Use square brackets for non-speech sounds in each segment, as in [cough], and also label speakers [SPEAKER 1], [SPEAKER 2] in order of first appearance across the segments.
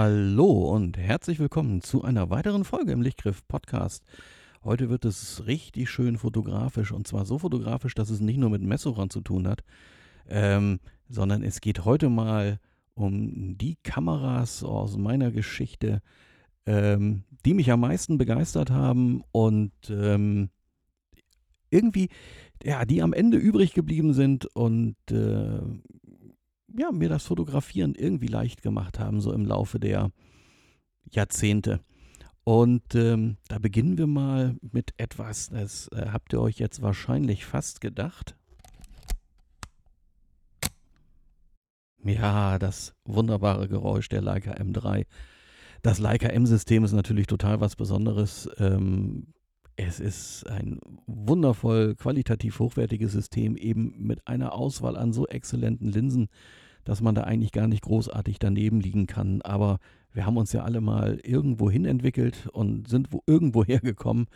[SPEAKER 1] Hallo und herzlich willkommen zu einer weiteren Folge im Lichtgriff Podcast. Heute wird es richtig schön fotografisch und zwar so fotografisch, dass es nicht nur mit Messurern zu tun hat, ähm, sondern es geht heute mal um die Kameras aus meiner Geschichte, ähm, die mich am meisten begeistert haben und ähm, irgendwie, ja, die am Ende übrig geblieben sind und äh, ja, mir das Fotografieren irgendwie leicht gemacht haben, so im Laufe der Jahrzehnte. Und ähm, da beginnen wir mal mit etwas, das äh, habt ihr euch jetzt wahrscheinlich fast gedacht. Ja, das wunderbare Geräusch der Leica M3. Das Leica M-System ist natürlich total was Besonderes. Ähm, es ist ein wundervoll qualitativ hochwertiges System, eben mit einer Auswahl an so exzellenten Linsen, dass man da eigentlich gar nicht großartig daneben liegen kann. Aber wir haben uns ja alle mal irgendwo hin entwickelt und sind wo irgendwo [laughs] hergekommen.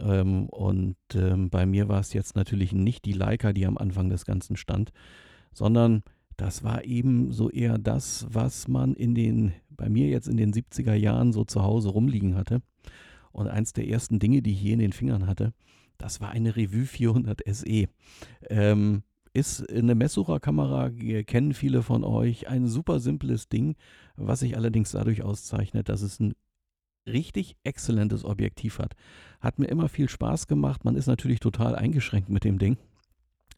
[SPEAKER 1] Ähm, und ähm, bei mir war es jetzt natürlich nicht die Leica, die am Anfang des Ganzen stand, sondern das war eben so eher das, was man in den, bei mir jetzt in den 70er Jahren so zu Hause rumliegen hatte. Und eins der ersten Dinge, die ich hier in den Fingern hatte, das war eine Revue 400 SE. Ähm, ist eine Messsucherkamera, kennen viele von euch, ein super simples Ding, was sich allerdings dadurch auszeichnet, dass es ein richtig exzellentes Objektiv hat. Hat mir immer viel Spaß gemacht. Man ist natürlich total eingeschränkt mit dem Ding.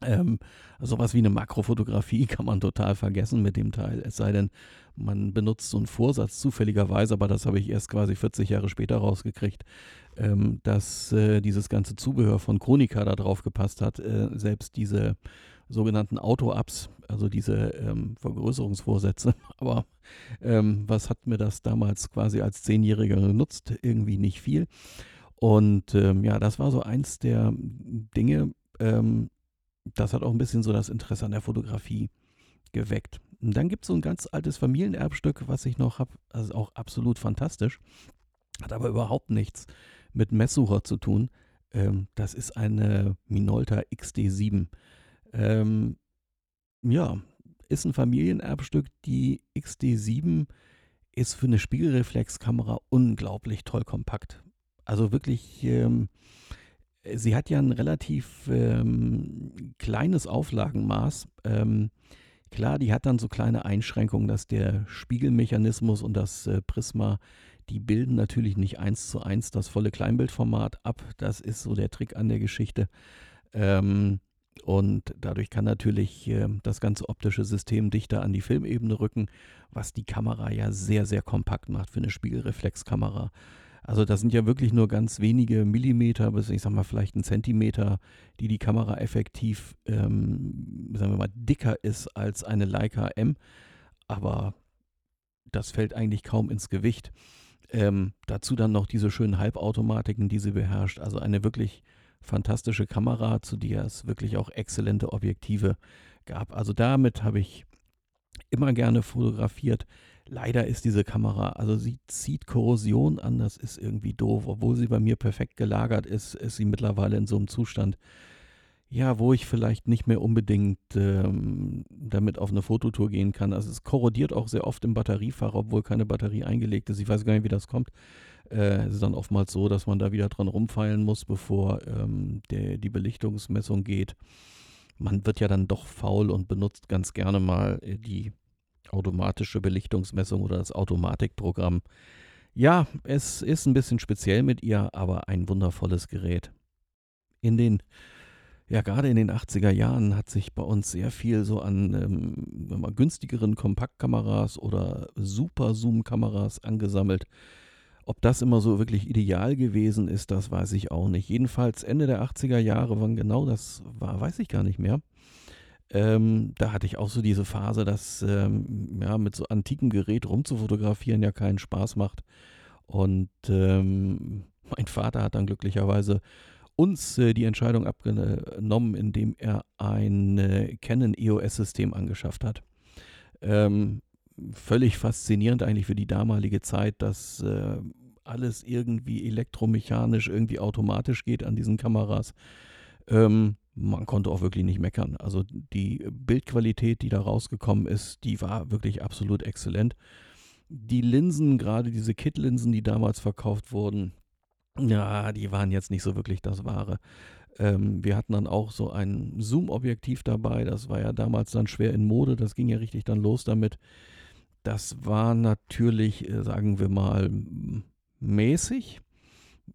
[SPEAKER 1] Ähm, sowas wie eine Makrofotografie [laughs] kann man total vergessen mit dem Teil. Es sei denn, man benutzt so einen Vorsatz zufälligerweise, aber das habe ich erst quasi 40 Jahre später rausgekriegt, ähm, dass äh, dieses ganze Zubehör von Chronika da drauf gepasst hat. Äh, selbst diese sogenannten Auto-Ups, also diese ähm, Vergrößerungsvorsätze. [laughs] Aber ähm, was hat mir das damals quasi als Zehnjähriger genutzt? Irgendwie nicht viel. Und ähm, ja, das war so eins der Dinge, ähm, das hat auch ein bisschen so das Interesse an der Fotografie geweckt. Und dann gibt es so ein ganz altes Familienerbstück, was ich noch habe, also auch absolut fantastisch, hat aber überhaupt nichts mit Messsucher zu tun. Ähm, das ist eine Minolta XD7. Ähm, ja, ist ein Familienerbstück. Die XD7 ist für eine Spiegelreflexkamera unglaublich toll kompakt. Also wirklich, ähm, sie hat ja ein relativ ähm, kleines Auflagenmaß. Ähm, klar, die hat dann so kleine Einschränkungen, dass der Spiegelmechanismus und das äh, Prisma, die bilden natürlich nicht eins zu eins das volle Kleinbildformat ab. Das ist so der Trick an der Geschichte. Ähm, und dadurch kann natürlich äh, das ganze optische System dichter an die Filmebene rücken, was die Kamera ja sehr, sehr kompakt macht für eine Spiegelreflexkamera. Also das sind ja wirklich nur ganz wenige Millimeter bis ich sag mal vielleicht ein Zentimeter, die die Kamera effektiv, ähm, sagen wir mal, dicker ist als eine Leica M. Aber das fällt eigentlich kaum ins Gewicht. Ähm, dazu dann noch diese schönen Halbautomatiken, die sie beherrscht. Also eine wirklich fantastische Kamera, zu der es wirklich auch exzellente Objektive gab. Also damit habe ich immer gerne fotografiert. Leider ist diese Kamera, also sie zieht Korrosion an, das ist irgendwie doof. Obwohl sie bei mir perfekt gelagert ist, ist sie mittlerweile in so einem Zustand, ja, wo ich vielleicht nicht mehr unbedingt ähm, damit auf eine Fototour gehen kann. Also es korrodiert auch sehr oft im Batteriefach, obwohl keine Batterie eingelegt ist. Ich weiß gar nicht, wie das kommt. Äh, es ist dann oftmals so, dass man da wieder dran rumfeilen muss, bevor ähm, der, die Belichtungsmessung geht. Man wird ja dann doch faul und benutzt ganz gerne mal äh, die automatische Belichtungsmessung oder das Automatikprogramm. Ja, es ist ein bisschen speziell mit ihr, aber ein wundervolles Gerät. In den, ja, gerade in den 80er Jahren hat sich bei uns sehr viel so an ähm, günstigeren Kompaktkameras oder Super-Zoom-Kameras angesammelt. Ob das immer so wirklich ideal gewesen ist, das weiß ich auch nicht. Jedenfalls Ende der 80er Jahre, wann genau das war, weiß ich gar nicht mehr. Ähm, da hatte ich auch so diese Phase, dass ähm, ja, mit so antikem Gerät rumzufotografieren ja keinen Spaß macht. Und ähm, mein Vater hat dann glücklicherweise uns äh, die Entscheidung abgenommen, indem er ein äh, Canon EOS-System angeschafft hat. Ähm, völlig faszinierend eigentlich für die damalige Zeit, dass äh, alles irgendwie elektromechanisch, irgendwie automatisch geht an diesen Kameras. Ähm, man konnte auch wirklich nicht meckern. Also die Bildqualität, die da rausgekommen ist, die war wirklich absolut exzellent. Die Linsen, gerade diese Kit-Linsen, die damals verkauft wurden, ja, die waren jetzt nicht so wirklich das Wahre. Ähm, wir hatten dann auch so ein Zoom-Objektiv dabei, das war ja damals dann schwer in Mode, das ging ja richtig dann los damit. Das war natürlich, äh, sagen wir mal, mäßig,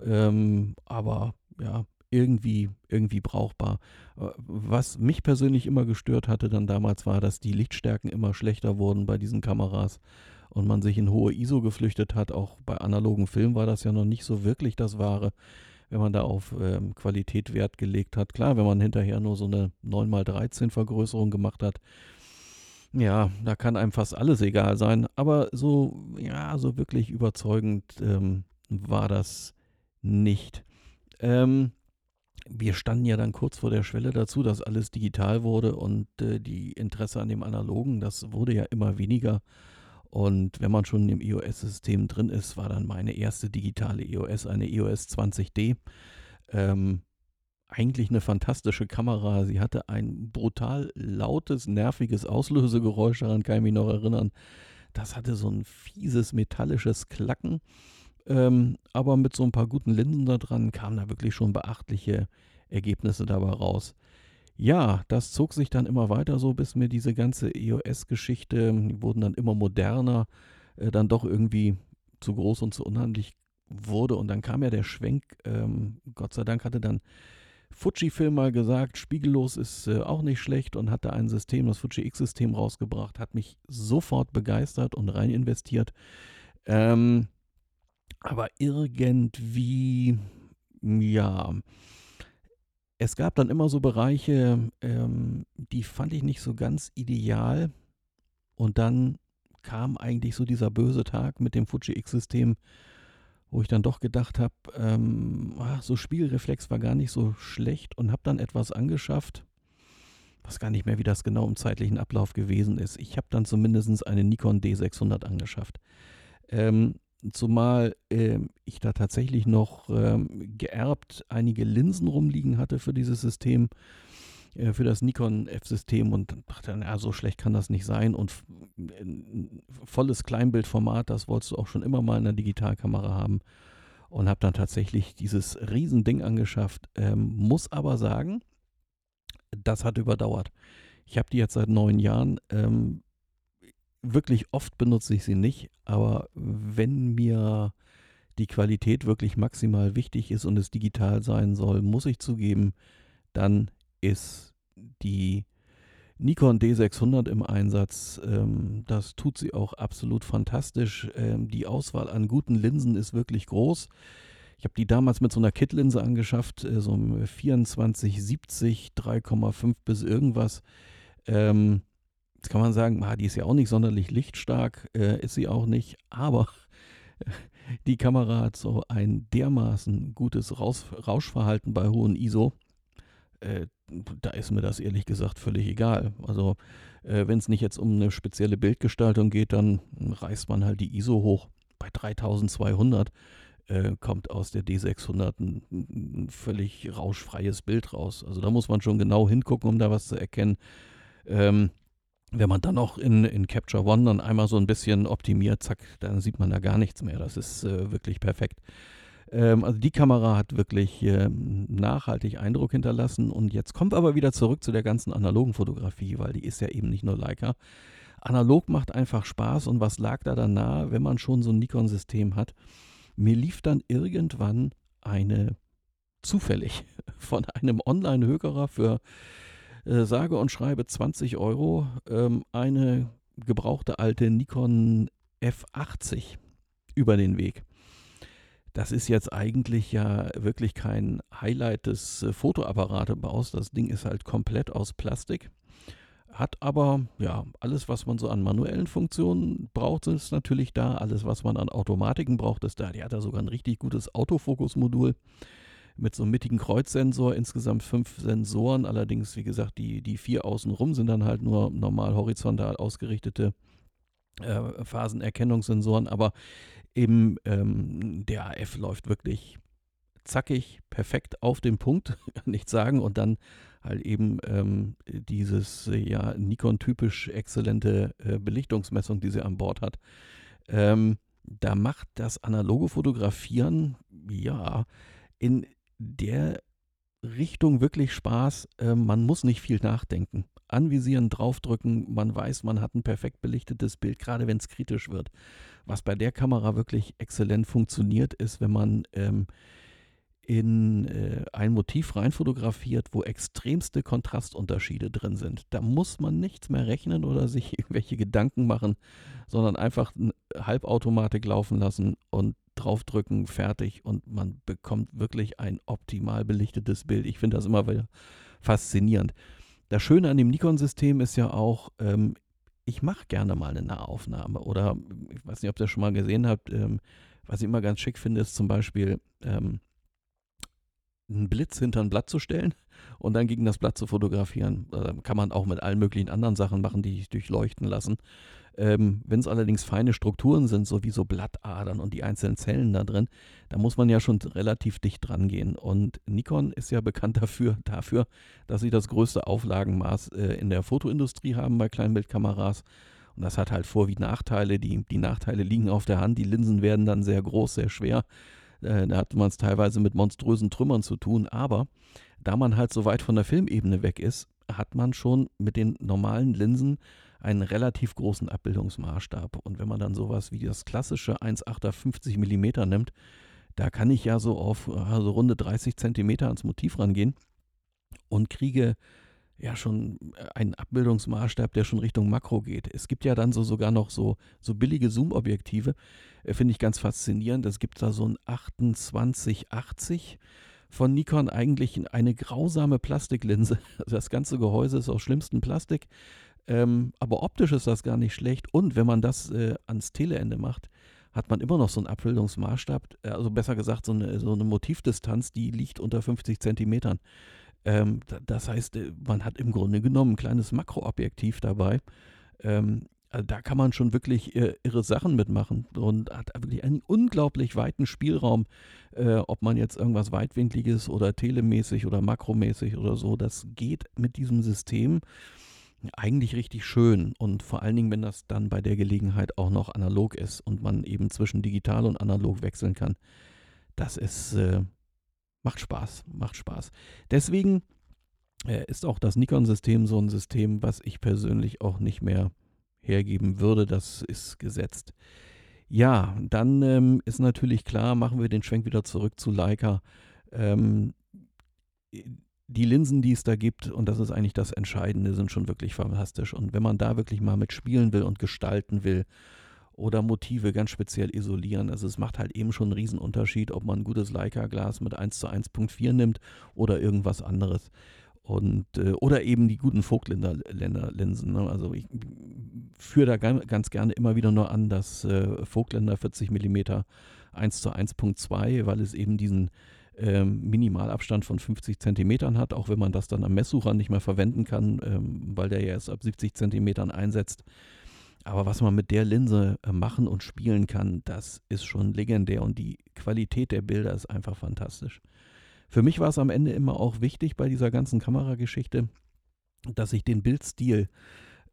[SPEAKER 1] ähm, aber ja, irgendwie, irgendwie brauchbar. Äh, was mich persönlich immer gestört hatte dann damals war, dass die Lichtstärken immer schlechter wurden bei diesen Kameras und man sich in hohe ISO geflüchtet hat. Auch bei analogen Filmen war das ja noch nicht so wirklich das Wahre, wenn man da auf ähm, Qualität Wert gelegt hat. Klar, wenn man hinterher nur so eine 9x13 Vergrößerung gemacht hat, ja, da kann einem fast alles egal sein. Aber so, ja, so wirklich überzeugend ähm, war das nicht. Ähm, wir standen ja dann kurz vor der Schwelle dazu, dass alles digital wurde und äh, die Interesse an dem Analogen, das wurde ja immer weniger. Und wenn man schon im iOS-System drin ist, war dann meine erste digitale EOS eine EOS 20D. Ähm, eigentlich eine fantastische Kamera. Sie hatte ein brutal lautes, nerviges Auslösegeräusch, daran kann ich mich noch erinnern. Das hatte so ein fieses metallisches Klacken. Ähm, aber mit so ein paar guten Linsen da dran kamen da wirklich schon beachtliche Ergebnisse dabei raus. Ja, das zog sich dann immer weiter so, bis mir diese ganze EOS-Geschichte, die wurden dann immer moderner, äh, dann doch irgendwie zu groß und zu unhandlich wurde. Und dann kam ja der Schwenk, ähm, Gott sei Dank hatte dann Fujifilm mal gesagt, spiegellos ist äh, auch nicht schlecht und hat da ein System, das Fuji X-System rausgebracht, hat mich sofort begeistert und rein investiert. Ähm, aber irgendwie, ja, es gab dann immer so Bereiche, ähm, die fand ich nicht so ganz ideal. Und dann kam eigentlich so dieser böse Tag mit dem Fuji X-System, wo ich dann doch gedacht habe, ähm, so Spielreflex war gar nicht so schlecht und habe dann etwas angeschafft. Was gar nicht mehr, wie das genau im zeitlichen Ablauf gewesen ist. Ich habe dann zumindest eine Nikon D600 angeschafft. Ähm, Zumal äh, ich da tatsächlich noch ähm, geerbt einige Linsen rumliegen hatte für dieses System, äh, für das Nikon F-System und dachte, na, so schlecht kann das nicht sein. Und volles Kleinbildformat, das wolltest du auch schon immer mal in der Digitalkamera haben. Und habe dann tatsächlich dieses Riesending angeschafft. Ähm, muss aber sagen, das hat überdauert. Ich habe die jetzt seit neun Jahren. Ähm, wirklich oft benutze ich sie nicht, aber wenn mir die Qualität wirklich maximal wichtig ist und es digital sein soll, muss ich zugeben, dann ist die Nikon D600 im Einsatz. Ähm, das tut sie auch absolut fantastisch. Ähm, die Auswahl an guten Linsen ist wirklich groß. Ich habe die damals mit so einer Kit-Linse angeschafft, äh, so 2470, 3,5 bis irgendwas. Ähm, Jetzt kann man sagen, ah, die ist ja auch nicht sonderlich lichtstark, äh, ist sie auch nicht, aber [laughs] die Kamera hat so ein dermaßen gutes Raus Rauschverhalten bei hohen ISO. Äh, da ist mir das ehrlich gesagt völlig egal. Also äh, wenn es nicht jetzt um eine spezielle Bildgestaltung geht, dann reißt man halt die ISO hoch. Bei 3200 äh, kommt aus der D600 ein, ein, völlig rauschfreies Bild raus. Also da muss man schon genau hingucken, um da was zu erkennen. Ähm, wenn man dann noch in, in Capture One dann einmal so ein bisschen optimiert, zack, dann sieht man da gar nichts mehr. Das ist äh, wirklich perfekt. Ähm, also die Kamera hat wirklich äh, nachhaltig Eindruck hinterlassen. Und jetzt kommt aber wieder zurück zu der ganzen analogen Fotografie, weil die ist ja eben nicht nur Leica. Analog macht einfach Spaß und was lag da dann nahe, wenn man schon so ein Nikon-System hat? Mir lief dann irgendwann eine zufällig [laughs] von einem Online-Hökerer für äh, sage und schreibe 20 Euro ähm, eine gebrauchte alte Nikon F80 über den Weg. Das ist jetzt eigentlich ja wirklich kein Highlight des äh, Fotoapparatelbaus. Das Ding ist halt komplett aus Plastik. Hat aber, ja, alles, was man so an manuellen Funktionen braucht, ist natürlich da. Alles, was man an Automatiken braucht, ist da. Die hat da sogar ein richtig gutes Autofokusmodul mit so einem mittigen Kreuzsensor, insgesamt fünf Sensoren. Allerdings, wie gesagt, die, die vier außenrum sind dann halt nur normal horizontal ausgerichtete äh, Phasenerkennungssensoren. Aber eben ähm, der AF läuft wirklich zackig, perfekt auf den Punkt, [laughs] ich sagen. Und dann halt eben ähm, dieses ja Nikon-typisch exzellente äh, Belichtungsmessung, die sie an Bord hat. Ähm, da macht das analoge Fotografieren, ja, in der Richtung wirklich Spaß. Äh, man muss nicht viel nachdenken. Anvisieren, draufdrücken, man weiß, man hat ein perfekt belichtetes Bild, gerade wenn es kritisch wird. Was bei der Kamera wirklich exzellent funktioniert, ist, wenn man ähm, in äh, ein Motiv rein fotografiert, wo extremste Kontrastunterschiede drin sind. Da muss man nichts mehr rechnen oder sich [laughs] irgendwelche Gedanken machen, sondern einfach eine Halbautomatik laufen lassen und draufdrücken, fertig und man bekommt wirklich ein optimal belichtetes Bild. Ich finde das immer wieder faszinierend. Das Schöne an dem Nikon-System ist ja auch, ähm, ich mache gerne mal eine Nahaufnahme oder ich weiß nicht, ob ihr das schon mal gesehen habt, ähm, was ich immer ganz schick finde, ist zum Beispiel ähm, einen Blitz hinter ein Blatt zu stellen und dann gegen das Blatt zu fotografieren. Äh, kann man auch mit allen möglichen anderen Sachen machen, die sich durchleuchten lassen. Ähm, Wenn es allerdings feine Strukturen sind, so wie so Blattadern und die einzelnen Zellen da drin, da muss man ja schon relativ dicht dran gehen. Und Nikon ist ja bekannt dafür, [laughs] dafür dass sie das größte Auflagenmaß äh, in der Fotoindustrie haben bei Kleinbildkameras. Und das hat halt Vor- wie Nachteile. Die, die Nachteile liegen auf der Hand. Die Linsen werden dann sehr groß, sehr schwer. Äh, da hat man es teilweise mit monströsen Trümmern zu tun. Aber da man halt so weit von der Filmebene weg ist, hat man schon mit den normalen Linsen einen relativ großen Abbildungsmaßstab. Und wenn man dann sowas wie das klassische 1,8er 50 mm nimmt, da kann ich ja so auf also runde 30 cm ans Motiv rangehen und kriege ja schon einen Abbildungsmaßstab, der schon Richtung Makro geht. Es gibt ja dann so sogar noch so, so billige Zoom-Objektive, äh, finde ich ganz faszinierend. Es gibt da so ein 2880 von Nikon eigentlich eine grausame Plastiklinse. Also [laughs] das ganze Gehäuse ist aus schlimmstem Plastik, ähm, aber optisch ist das gar nicht schlecht. Und wenn man das äh, ans Teleende macht, hat man immer noch so einen Abbildungsmaßstab, äh, also besser gesagt so eine, so eine Motivdistanz, die liegt unter 50 Zentimetern. Ähm, das heißt, äh, man hat im Grunde genommen ein kleines Makroobjektiv dabei. Ähm, also da kann man schon wirklich äh, irre Sachen mitmachen und hat wirklich einen unglaublich weiten Spielraum, äh, ob man jetzt irgendwas weitwinkliges oder telemäßig oder makromäßig oder so, das geht mit diesem System eigentlich richtig schön und vor allen Dingen, wenn das dann bei der Gelegenheit auch noch analog ist und man eben zwischen digital und analog wechseln kann. Das ist äh, macht Spaß, macht Spaß. Deswegen äh, ist auch das Nikon-System so ein System, was ich persönlich auch nicht mehr hergeben würde. Das ist gesetzt. Ja, dann ähm, ist natürlich klar, machen wir den Schwenk wieder zurück zu Leica. Ähm, die Linsen, die es da gibt, und das ist eigentlich das Entscheidende, sind schon wirklich fantastisch. Und wenn man da wirklich mal mit spielen will und gestalten will oder Motive ganz speziell isolieren. Also es macht halt eben schon einen Riesenunterschied, ob man ein gutes Leica-Glas mit 1 zu 1.4 nimmt oder irgendwas anderes. Und, äh, oder eben die guten Vogtländer-Linsen. Ne? Also ich führe da ganz gerne immer wieder nur an, dass äh, Vogtländer 40 mm 1 zu 1.2, weil es eben diesen ähm, Minimalabstand von 50 Zentimetern hat, auch wenn man das dann am Messsucher nicht mehr verwenden kann, ähm, weil der ja erst ab 70 Zentimetern einsetzt. Aber was man mit der Linse äh, machen und spielen kann, das ist schon legendär und die Qualität der Bilder ist einfach fantastisch. Für mich war es am Ende immer auch wichtig bei dieser ganzen Kamerageschichte, dass ich den Bildstil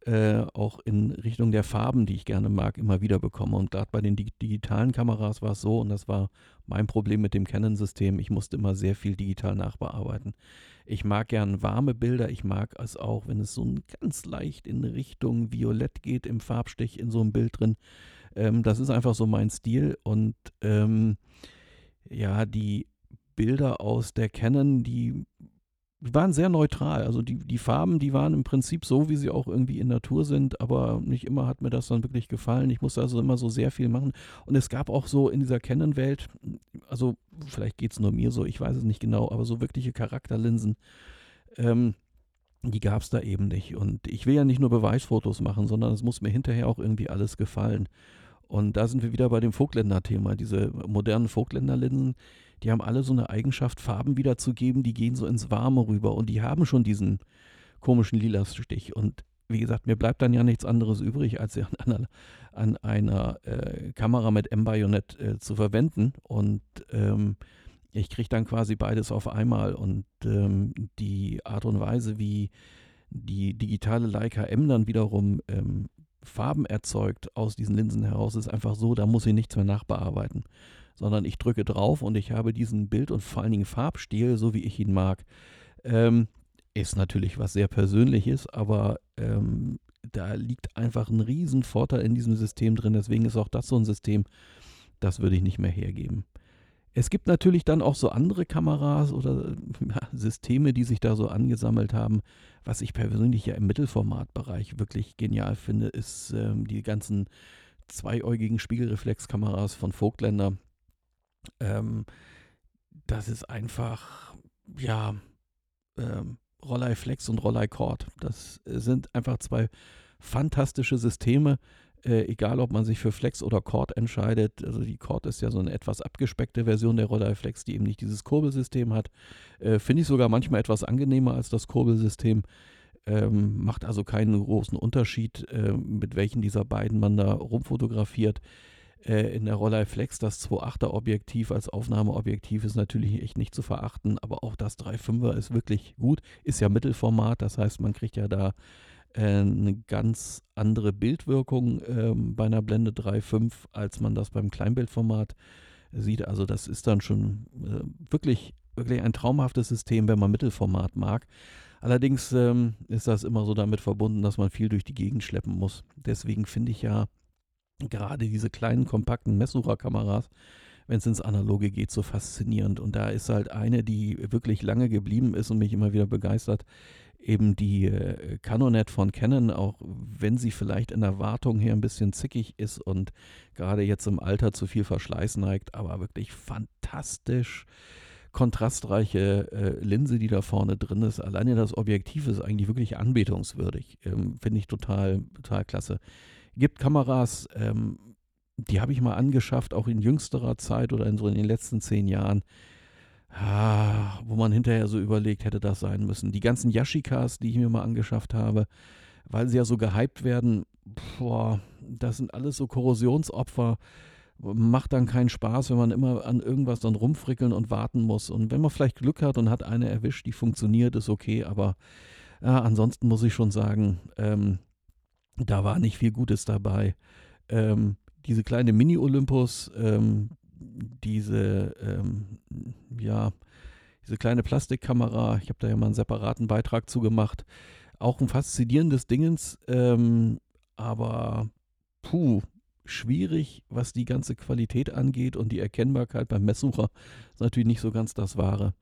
[SPEAKER 1] äh, auch in Richtung der Farben, die ich gerne mag, immer wieder bekomme. Und gerade bei den digitalen Kameras war es so, und das war mein Problem mit dem Canon-System, ich musste immer sehr viel digital nachbearbeiten. Ich mag gern warme Bilder, ich mag es auch, wenn es so ganz leicht in Richtung Violett geht im Farbstich in so einem Bild drin. Ähm, das ist einfach so mein Stil und ähm, ja, die Bilder aus der Canon, die die waren sehr neutral. Also die, die Farben, die waren im Prinzip so, wie sie auch irgendwie in Natur sind, aber nicht immer hat mir das dann wirklich gefallen. Ich musste also immer so sehr viel machen. Und es gab auch so in dieser Canon-Welt, also vielleicht geht es nur mir so, ich weiß es nicht genau, aber so wirkliche Charakterlinsen, ähm, die gab es da eben nicht. Und ich will ja nicht nur Beweisfotos machen, sondern es muss mir hinterher auch irgendwie alles gefallen. Und da sind wir wieder bei dem Vogtländer-Thema. Diese modernen Vogtländer-Linsen, die haben alle so eine Eigenschaft, Farben wiederzugeben, die gehen so ins Warme rüber und die haben schon diesen komischen Lila-Stich. Und wie gesagt, mir bleibt dann ja nichts anderes übrig, als sie an einer, an einer äh, Kamera mit M-Bajonett äh, zu verwenden. Und ähm, ich kriege dann quasi beides auf einmal. Und ähm, die Art und Weise, wie die digitale Leica M dann wiederum ähm, Farben erzeugt aus diesen Linsen heraus, ist einfach so, da muss ich nichts mehr nachbearbeiten. Sondern ich drücke drauf und ich habe diesen Bild- und vor allen Dingen Farbstil, so wie ich ihn mag. Ähm, ist natürlich was sehr Persönliches, aber ähm, da liegt einfach ein Riesenvorteil in diesem System drin. Deswegen ist auch das so ein System, das würde ich nicht mehr hergeben. Es gibt natürlich dann auch so andere Kameras oder ja, Systeme, die sich da so angesammelt haben. Was ich persönlich ja im Mittelformatbereich wirklich genial finde, ist ähm, die ganzen zweiäugigen Spiegelreflexkameras von Vogtländer. Ähm, das ist einfach, ja, ähm, Rollei Flex und Rollei Cord. Das sind einfach zwei fantastische Systeme, äh, egal ob man sich für Flex oder Cord entscheidet. Also die Cord ist ja so eine etwas abgespeckte Version der Rollei Flex, die eben nicht dieses Kurbelsystem hat. Äh, Finde ich sogar manchmal etwas angenehmer als das Kurbelsystem. Ähm, macht also keinen großen Unterschied, äh, mit welchen dieser beiden man da rumfotografiert. Äh, in der Rollei Flex das 2.8er Objektiv als Aufnahmeobjektiv ist natürlich echt nicht zu verachten, aber auch das 3.5er ist wirklich gut. Ist ja Mittelformat, das heißt, man kriegt ja da eine ganz andere Bildwirkung äh, bei einer Blende 3.5, als man das beim Kleinbildformat sieht. Also das ist dann schon äh, wirklich, wirklich ein traumhaftes System, wenn man Mittelformat mag. Allerdings ähm, ist das immer so damit verbunden, dass man viel durch die Gegend schleppen muss. Deswegen finde ich ja gerade diese kleinen, kompakten Messsucherkameras, wenn es ins Analoge geht, so faszinierend. Und da ist halt eine, die wirklich lange geblieben ist und mich immer wieder begeistert, eben die äh, Canonet von Canon, auch wenn sie vielleicht in der Wartung her ein bisschen zickig ist und gerade jetzt im Alter zu viel Verschleiß neigt, aber wirklich fantastisch kontrastreiche äh, Linse, die da vorne drin ist. Alleine das Objektiv ist eigentlich wirklich anbetungswürdig. Ähm, Finde ich total, total klasse gibt Kameras, ähm, die habe ich mal angeschafft, auch in jüngsterer Zeit oder in so in den letzten zehn Jahren, ah, wo man hinterher so überlegt, hätte das sein müssen. Die ganzen Yashikas, die ich mir mal angeschafft habe, weil sie ja so gehypt werden, boah, das sind alles so Korrosionsopfer. Macht dann keinen Spaß, wenn man immer an irgendwas dann rumfrickeln und warten muss. Und wenn man vielleicht Glück hat und hat eine erwischt, die funktioniert, ist okay. Aber ja, ansonsten muss ich schon sagen, ähm, da war nicht viel Gutes dabei. Ähm, diese kleine Mini-Olympus, ähm, diese, ähm, ja, diese kleine Plastikkamera, ich habe da ja mal einen separaten Beitrag zu gemacht. Auch ein faszinierendes Dingens, ähm, aber puh, schwierig, was die ganze Qualität angeht und die Erkennbarkeit beim Messsucher ist natürlich nicht so ganz das Wahre.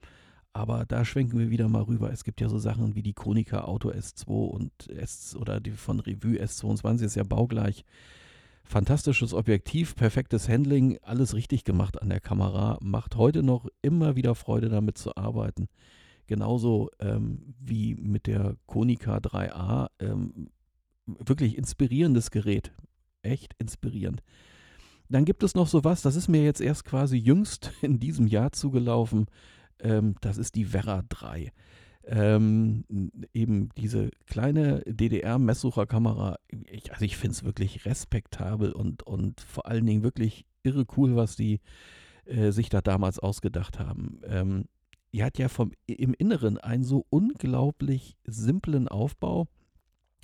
[SPEAKER 1] Aber da schwenken wir wieder mal rüber. Es gibt ja so Sachen wie die Konica Auto S2 und S oder die von Revue S22 ist ja baugleich. Fantastisches Objektiv, perfektes Handling, alles richtig gemacht an der Kamera. Macht heute noch immer wieder Freude damit zu arbeiten. Genauso ähm, wie mit der Konica 3A. Ähm, wirklich inspirierendes Gerät. Echt inspirierend. Dann gibt es noch sowas, das ist mir jetzt erst quasi jüngst [laughs] in diesem Jahr zugelaufen. Ähm, das ist die Vera 3. Ähm, eben diese kleine DDR-Messsucherkamera, ich, also ich finde es wirklich respektabel und, und vor allen Dingen wirklich irre cool, was die äh, sich da damals ausgedacht haben. Ähm, die hat ja vom, im Inneren einen so unglaublich simplen Aufbau.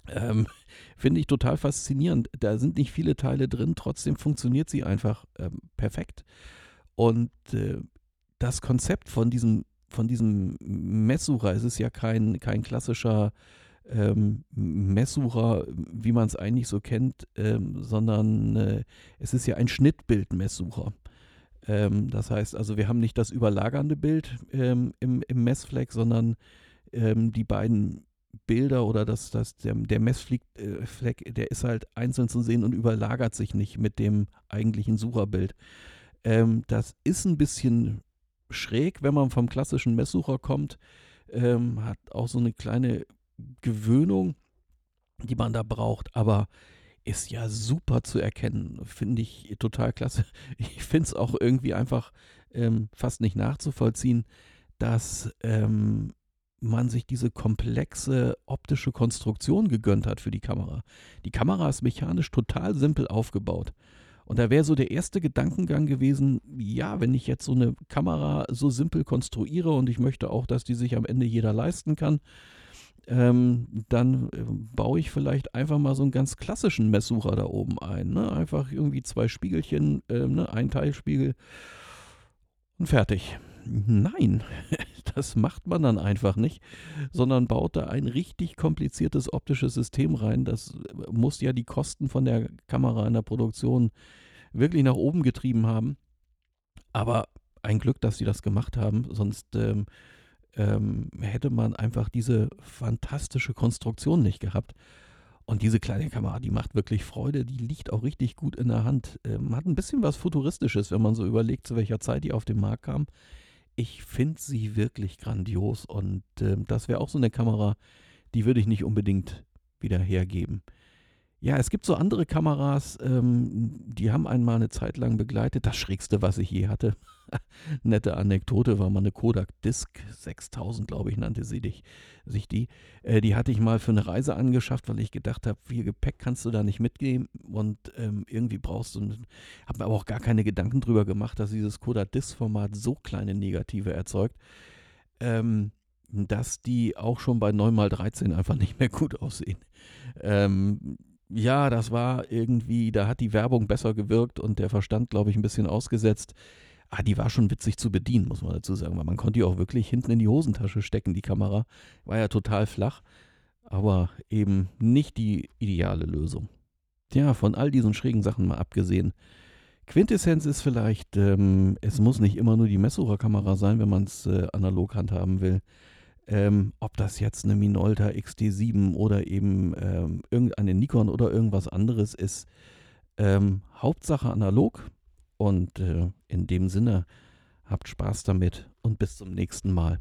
[SPEAKER 1] Ähm, [laughs] Finde ich total faszinierend. Da sind nicht viele Teile drin, trotzdem funktioniert sie einfach ähm, perfekt. Und äh, das Konzept von diesem, von diesem Messsucher, es ist ja kein, kein klassischer ähm, Messsucher, wie man es eigentlich so kennt, ähm, sondern äh, es ist ja ein Schnittbildmesssucher. Ähm, das heißt also, wir haben nicht das überlagernde Bild ähm, im, im Messfleck, sondern ähm, die beiden Bilder oder das, das, der, der Messfleck, äh, der ist halt einzeln zu sehen und überlagert sich nicht mit dem eigentlichen Sucherbild. Ähm, das ist ein bisschen schräg, wenn man vom klassischen Messsucher kommt. Ähm, hat auch so eine kleine Gewöhnung, die man da braucht, aber ist ja super zu erkennen. Finde ich total klasse. [laughs] Ich finde es auch irgendwie einfach ähm, fast nicht nachzuvollziehen, dass ähm, man sich diese komplexe optische Konstruktion gegönnt hat für die Kamera. Die Kamera ist mechanisch total simpel aufgebaut. Und da wäre so der erste Gedankengang gewesen, ja, wenn ich jetzt so eine Kamera so simpel konstruiere und ich möchte auch, dass die sich am Ende jeder leisten kann, ähm, dann äh, baue ich vielleicht einfach mal so einen ganz klassischen Messsucher da oben ein. Ne? Einfach irgendwie zwei Spiegelchen, äh, ne? ein Teilspiegel und fertig. Nein, [laughs] das macht man dann einfach nicht, sondern baut da ein richtig kompliziertes optisches System rein. Das äh, muss ja die Kosten von der Kamera in der Produktion wirklich nach oben getrieben haben. Aber ein Glück, dass sie das gemacht haben, sonst ähm, ähm, hätte man einfach diese fantastische Konstruktion nicht gehabt. Und diese kleine Kamera, die macht wirklich Freude, die liegt auch richtig gut in der Hand. Ähm, hat ein bisschen was Futuristisches, wenn man so überlegt, zu welcher Zeit die auf den Markt kam. Ich finde sie wirklich grandios und äh, das wäre auch so eine Kamera, die würde ich nicht unbedingt wieder hergeben. Ja, es gibt so andere Kameras, ähm, die haben einmal eine Zeit lang begleitet. Das Schrägste, was ich je hatte, [laughs] nette Anekdote, war mal eine Kodak Disc 6000, glaube ich, nannte sie dich, sich die. Äh, die hatte ich mal für eine Reise angeschafft, weil ich gedacht habe, viel Gepäck kannst du da nicht mitgeben und ähm, irgendwie brauchst du. Habe mir aber auch gar keine Gedanken drüber gemacht, dass dieses Kodak Disc-Format so kleine Negative erzeugt. Ähm, dass die auch schon bei 9x13 einfach nicht mehr gut aussehen. Ähm, ja, das war irgendwie, da hat die Werbung besser gewirkt und der Verstand, glaube ich, ein bisschen ausgesetzt. Ah, die war schon witzig zu bedienen, muss man dazu sagen, weil man konnte die auch wirklich hinten in die Hosentasche stecken, die Kamera. War ja total flach, aber eben nicht die ideale Lösung. Ja, von all diesen schrägen Sachen mal abgesehen. Quintessenz ist vielleicht, ähm, es muss nicht immer nur die Messsucherkamera sein, wenn man es äh, analog handhaben will. Ähm, ob das jetzt eine Minolta XT7 oder eben ähm, irgendeine Nikon oder irgendwas anderes ist. Ähm, Hauptsache analog und äh, in dem Sinne habt Spaß damit und bis zum nächsten Mal.